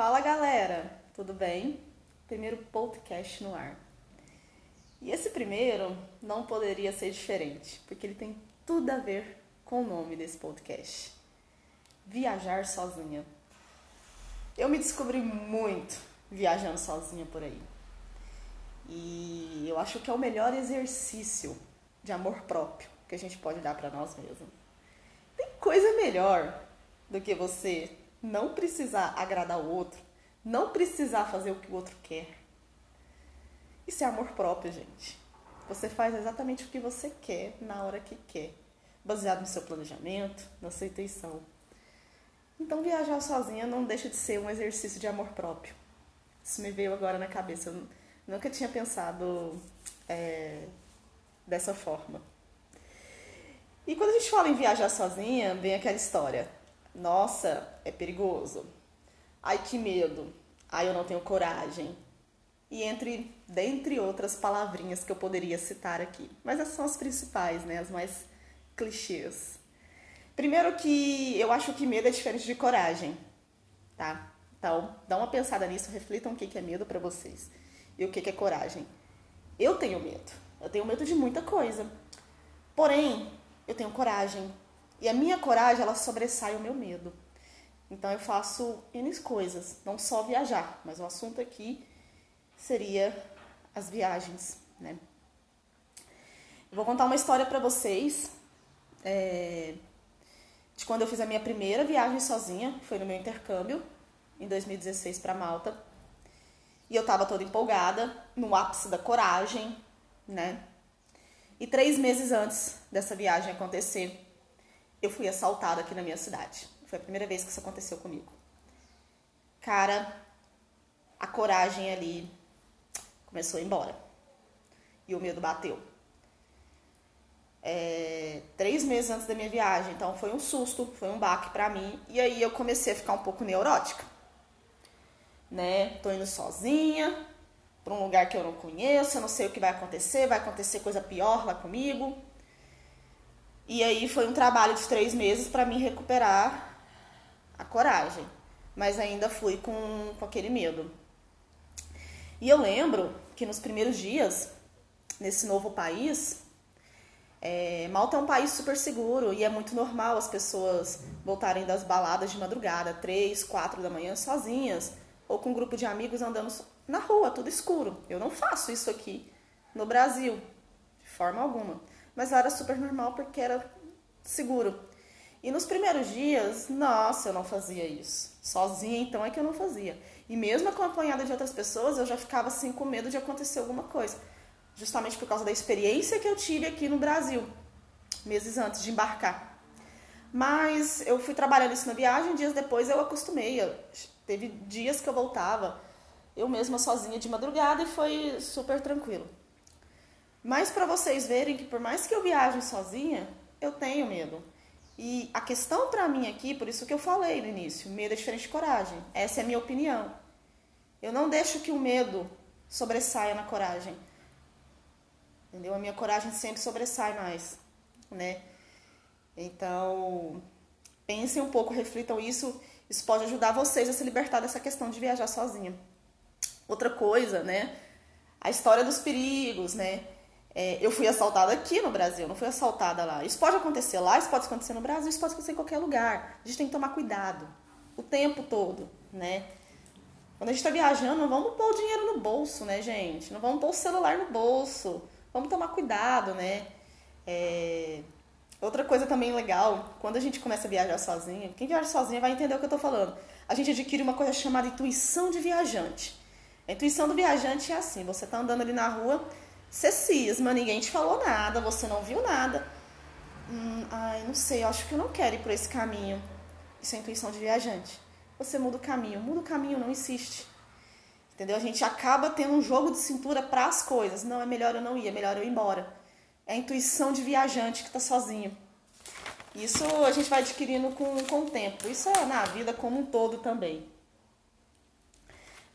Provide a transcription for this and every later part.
Fala galera, tudo bem? Primeiro podcast no ar. E esse primeiro não poderia ser diferente, porque ele tem tudo a ver com o nome desse podcast: Viajar Sozinha. Eu me descobri muito viajando sozinha por aí. E eu acho que é o melhor exercício de amor próprio que a gente pode dar para nós mesmos. Tem coisa melhor do que você não precisar agradar o outro, não precisar fazer o que o outro quer. Isso é amor próprio, gente. Você faz exatamente o que você quer na hora que quer, baseado no seu planejamento, na sua intenção. Então, viajar sozinha não deixa de ser um exercício de amor próprio. Isso me veio agora na cabeça. Eu nunca tinha pensado é, dessa forma. E quando a gente fala em viajar sozinha, vem aquela história. Nossa, é perigoso. Ai, que medo. Ai, eu não tenho coragem. E entre, dentre outras palavrinhas que eu poderia citar aqui. Mas essas são as principais, né? As mais clichês. Primeiro que eu acho que medo é diferente de coragem, tá? Então, dá uma pensada nisso, reflitam o que é medo para vocês e o que é coragem. Eu tenho medo. Eu tenho medo de muita coisa. Porém, eu tenho coragem. E a minha coragem, ela sobressai o meu medo. Então eu faço N coisas, não só viajar, mas o assunto aqui seria as viagens, né? Eu vou contar uma história para vocês é, de quando eu fiz a minha primeira viagem sozinha, foi no meu intercâmbio em 2016 para Malta. E eu tava toda empolgada, no ápice da coragem, né? E três meses antes dessa viagem acontecer, eu fui assaltada aqui na minha cidade. Foi a primeira vez que isso aconteceu comigo. Cara, a coragem ali começou a ir embora. E o medo bateu. É, três meses antes da minha viagem, então foi um susto, foi um baque para mim. E aí eu comecei a ficar um pouco neurótica. Né? Tô indo sozinha para um lugar que eu não conheço, eu não sei o que vai acontecer, vai acontecer coisa pior lá comigo. E aí foi um trabalho de três meses para mim recuperar a coragem, mas ainda fui com, com aquele medo. E eu lembro que nos primeiros dias, nesse novo país, é, Malta é um país super seguro e é muito normal as pessoas voltarem das baladas de madrugada, três, quatro da manhã, sozinhas, ou com um grupo de amigos andando na rua, tudo escuro. Eu não faço isso aqui no Brasil, de forma alguma. Mas era super normal porque era seguro. E nos primeiros dias, nossa, eu não fazia isso. Sozinha, então, é que eu não fazia. E mesmo acompanhada de outras pessoas, eu já ficava assim com medo de acontecer alguma coisa. Justamente por causa da experiência que eu tive aqui no Brasil, meses antes de embarcar. Mas eu fui trabalhando isso na viagem, dias depois eu acostumei. Eu, teve dias que eu voltava, eu mesma sozinha de madrugada e foi super tranquilo. Mas para vocês verem que por mais que eu viaje sozinha, eu tenho medo. E a questão para mim aqui, por isso que eu falei no início, medo é diferente de coragem. Essa é a minha opinião. Eu não deixo que o medo sobressaia na coragem. Entendeu? A minha coragem sempre sobressai mais, né? Então, pensem um pouco, reflitam isso. Isso pode ajudar vocês a se libertar dessa questão de viajar sozinha. Outra coisa, né? A história dos perigos, né? É, eu fui assaltada aqui no Brasil, não fui assaltada lá. Isso pode acontecer lá, isso pode acontecer no Brasil, isso pode acontecer em qualquer lugar. A gente tem que tomar cuidado o tempo todo, né? Quando a gente está viajando, não vamos pôr o dinheiro no bolso, né, gente? Não vamos pôr o celular no bolso. Vamos tomar cuidado, né? É... Outra coisa também legal, quando a gente começa a viajar sozinha, quem viaja sozinha vai entender o que eu estou falando. A gente adquire uma coisa chamada intuição de viajante. A intuição do viajante é assim: você está andando ali na rua, você cisma, ninguém te falou nada, você não viu nada. Hum, ai, não sei, acho que eu não quero ir por esse caminho. Isso é intuição de viajante. Você muda o caminho. Muda o caminho, não insiste. Entendeu? A gente acaba tendo um jogo de cintura para as coisas. Não, é melhor eu não ir, é melhor eu ir embora. É a intuição de viajante que está sozinho. Isso a gente vai adquirindo com, com o tempo. Isso é na vida como um todo também.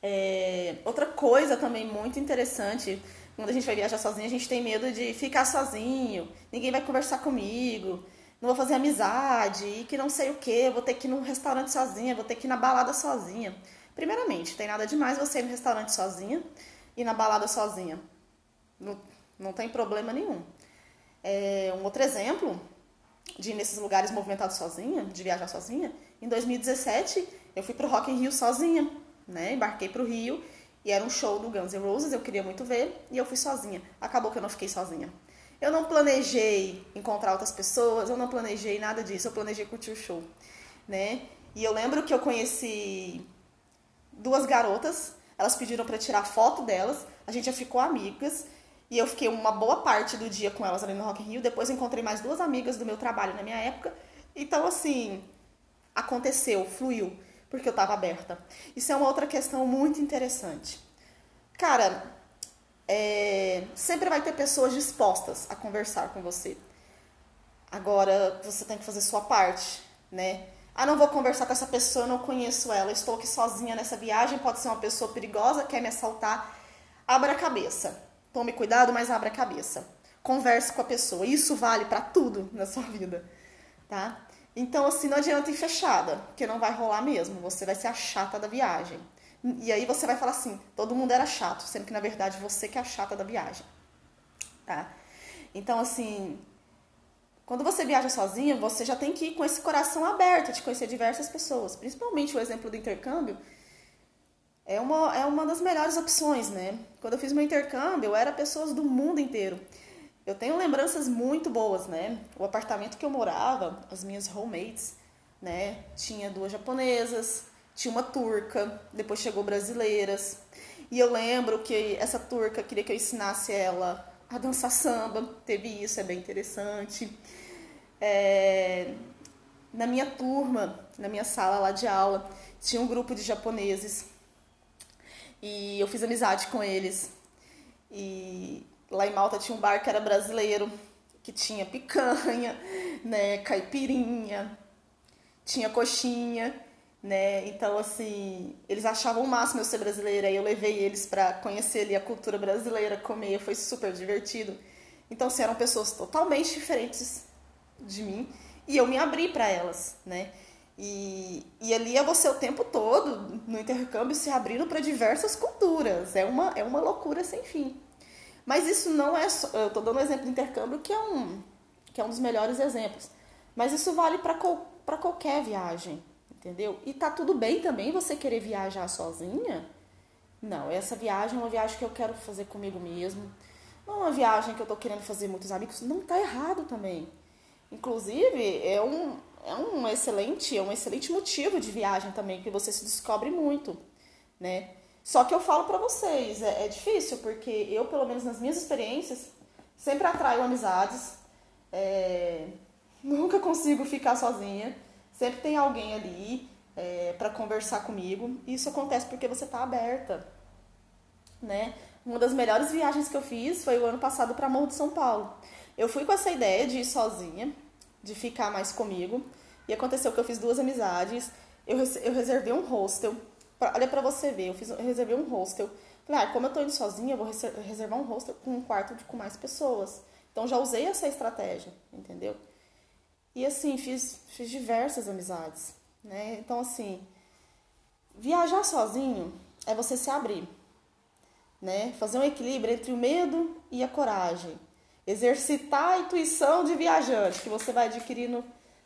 É, outra coisa também muito interessante quando a gente vai viajar sozinho, a gente tem medo de ficar sozinho, ninguém vai conversar comigo, não vou fazer amizade, e que não sei o que, vou ter que ir num restaurante sozinha, vou ter que ir na balada sozinha. Primeiramente, tem nada demais você ir no restaurante sozinha e na balada sozinha. Não, não tem problema nenhum. É, um outro exemplo de ir nesses lugares movimentados sozinha, de viajar sozinha, em 2017 eu fui pro Rock in Rio sozinha, né? Embarquei pro Rio e era um show do Guns N' Roses, eu queria muito ver e eu fui sozinha. Acabou que eu não fiquei sozinha. Eu não planejei encontrar outras pessoas, eu não planejei nada disso, eu planejei curtir o show, né? E eu lembro que eu conheci duas garotas, elas pediram para tirar foto delas, a gente já ficou amigas e eu fiquei uma boa parte do dia com elas ali no Rock in Rio. Depois encontrei mais duas amigas do meu trabalho na minha época. Então, assim, aconteceu, fluiu, porque eu estava aberta. Isso é uma outra questão muito interessante. Cara, é, sempre vai ter pessoas dispostas a conversar com você. Agora, você tem que fazer sua parte, né? Ah, não vou conversar com essa pessoa, não conheço ela, estou aqui sozinha nessa viagem, pode ser uma pessoa perigosa, quer me assaltar. Abra a cabeça. Tome cuidado, mas abra a cabeça. Converse com a pessoa. Isso vale para tudo na sua vida, tá? Então, assim, não adianta ir fechada, porque não vai rolar mesmo. Você vai ser a chata da viagem. E aí você vai falar assim, todo mundo era chato, sendo que na verdade você que é a chata da viagem, tá? Então, assim, quando você viaja sozinha, você já tem que ir com esse coração aberto de conhecer diversas pessoas. Principalmente o exemplo do intercâmbio é uma, é uma das melhores opções, né? Quando eu fiz meu intercâmbio, eu era pessoas do mundo inteiro. Eu tenho lembranças muito boas, né? O apartamento que eu morava, as minhas roommates, né? Tinha duas japonesas, tinha uma turca, depois chegou brasileiras. E eu lembro que essa turca queria que eu ensinasse ela a dançar samba, teve isso, é bem interessante. É, na minha turma, na minha sala lá de aula, tinha um grupo de japoneses e eu fiz amizade com eles. E lá em Malta tinha um bar que era brasileiro, que tinha picanha, né, caipirinha, tinha coxinha né? Então, assim, eles achavam o máximo eu ser brasileira e eu levei eles para conhecer ali a cultura brasileira, comer, foi super divertido. Então, assim, eram pessoas totalmente diferentes de mim e eu me abri para elas, né? E, e ali é você o tempo todo no intercâmbio se abrindo para diversas culturas. É uma, é uma loucura sem fim. Mas isso não é só. Eu estou dando um exemplo do intercâmbio que é um, que é um dos melhores exemplos. Mas isso vale para qualquer viagem entendeu? E tá tudo bem também você querer viajar sozinha. Não, essa viagem é uma viagem que eu quero fazer comigo mesmo. Não é uma viagem que eu tô querendo fazer muitos amigos. Não tá errado também. Inclusive, é um, é um excelente, é um excelente motivo de viagem também, que você se descobre muito, né? Só que eu falo para vocês, é, é, difícil, porque eu, pelo menos nas minhas experiências, sempre atraio amizades, é, nunca consigo ficar sozinha. Sempre tem alguém ali é, para conversar comigo. Isso acontece porque você está aberta, né? Uma das melhores viagens que eu fiz foi o ano passado para Morro de São Paulo. Eu fui com essa ideia de ir sozinha, de ficar mais comigo. E aconteceu que eu fiz duas amizades. Eu, eu reservei um hostel. Pra, olha para você ver, eu, fiz, eu reservei um hostel. Falei, ah, como eu tô indo sozinha, eu vou reservar um hostel com um quarto de, com mais pessoas. Então já usei essa estratégia, entendeu? E assim, fiz, fiz diversas amizades, né? Então, assim, viajar sozinho é você se abrir, né? Fazer um equilíbrio entre o medo e a coragem. Exercitar a intuição de viajante que você vai adquirindo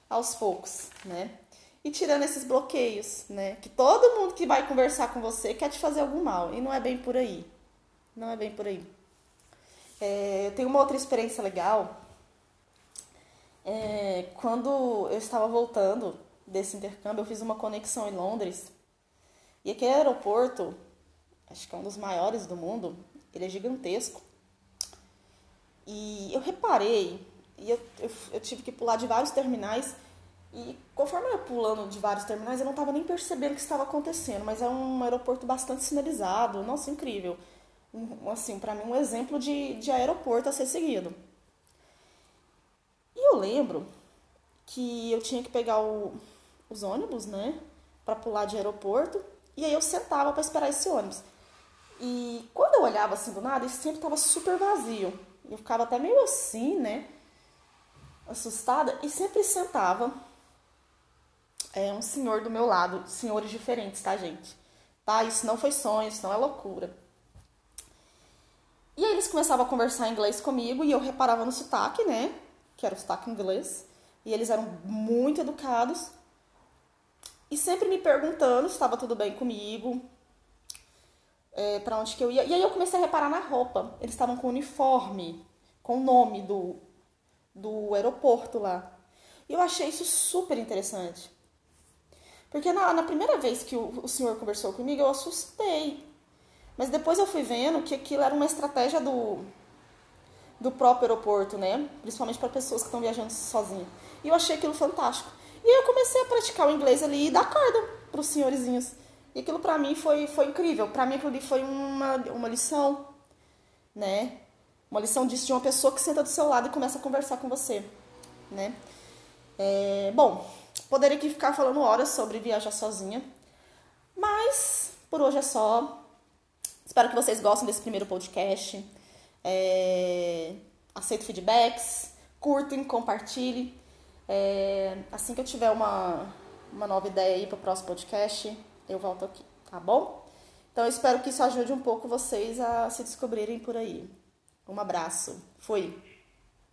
aos poucos, né? E tirando esses bloqueios, né? Que todo mundo que vai conversar com você quer te fazer algum mal. E não é bem por aí. Não é bem por aí. É, eu tenho uma outra experiência legal é, quando eu estava voltando desse intercâmbio, eu fiz uma conexão em Londres. E aquele aeroporto, acho que é um dos maiores do mundo, ele é gigantesco. E eu reparei, e eu, eu, eu tive que pular de vários terminais. E conforme eu ia pulando de vários terminais, eu não estava nem percebendo o que estava acontecendo. Mas é um aeroporto bastante sinalizado. Nossa, incrível. Um, assim, para mim, um exemplo de, de aeroporto a ser seguido. E eu lembro que eu tinha que pegar o, os ônibus, né, para pular de aeroporto, e aí eu sentava para esperar esse ônibus. E quando eu olhava assim do nada, ele sempre estava super vazio. Eu ficava até meio assim, né, assustada, e sempre sentava é, um senhor do meu lado, senhores diferentes, tá, gente? tá? Isso não foi sonho, isso não é loucura. E aí eles começavam a conversar em inglês comigo e eu reparava no sotaque, né? Que era o sotaque inglês. E eles eram muito educados. E sempre me perguntando se estava tudo bem comigo, é, para onde que eu ia. E aí eu comecei a reparar na roupa. Eles estavam com uniforme, com o nome do, do aeroporto lá. E eu achei isso super interessante. Porque na, na primeira vez que o, o senhor conversou comigo, eu assustei. Mas depois eu fui vendo que aquilo era uma estratégia do, do próprio aeroporto, né? Principalmente para pessoas que estão viajando sozinhas. E eu achei aquilo fantástico. E aí eu comecei a praticar o inglês ali e dar corda para os senhorizinhos. E aquilo para mim foi, foi incrível. Para mim aquilo ali foi uma, uma lição, né? Uma lição disso de uma pessoa que senta do seu lado e começa a conversar com você, né? É, bom, poderia aqui ficar falando horas sobre viajar sozinha, mas por hoje é só. Espero que vocês gostem desse primeiro podcast. É... Aceito feedbacks, curtem, compartilhem. É... Assim que eu tiver uma, uma nova ideia aí para o próximo podcast, eu volto aqui, tá bom? Então eu espero que isso ajude um pouco vocês a se descobrirem por aí. Um abraço. Fui.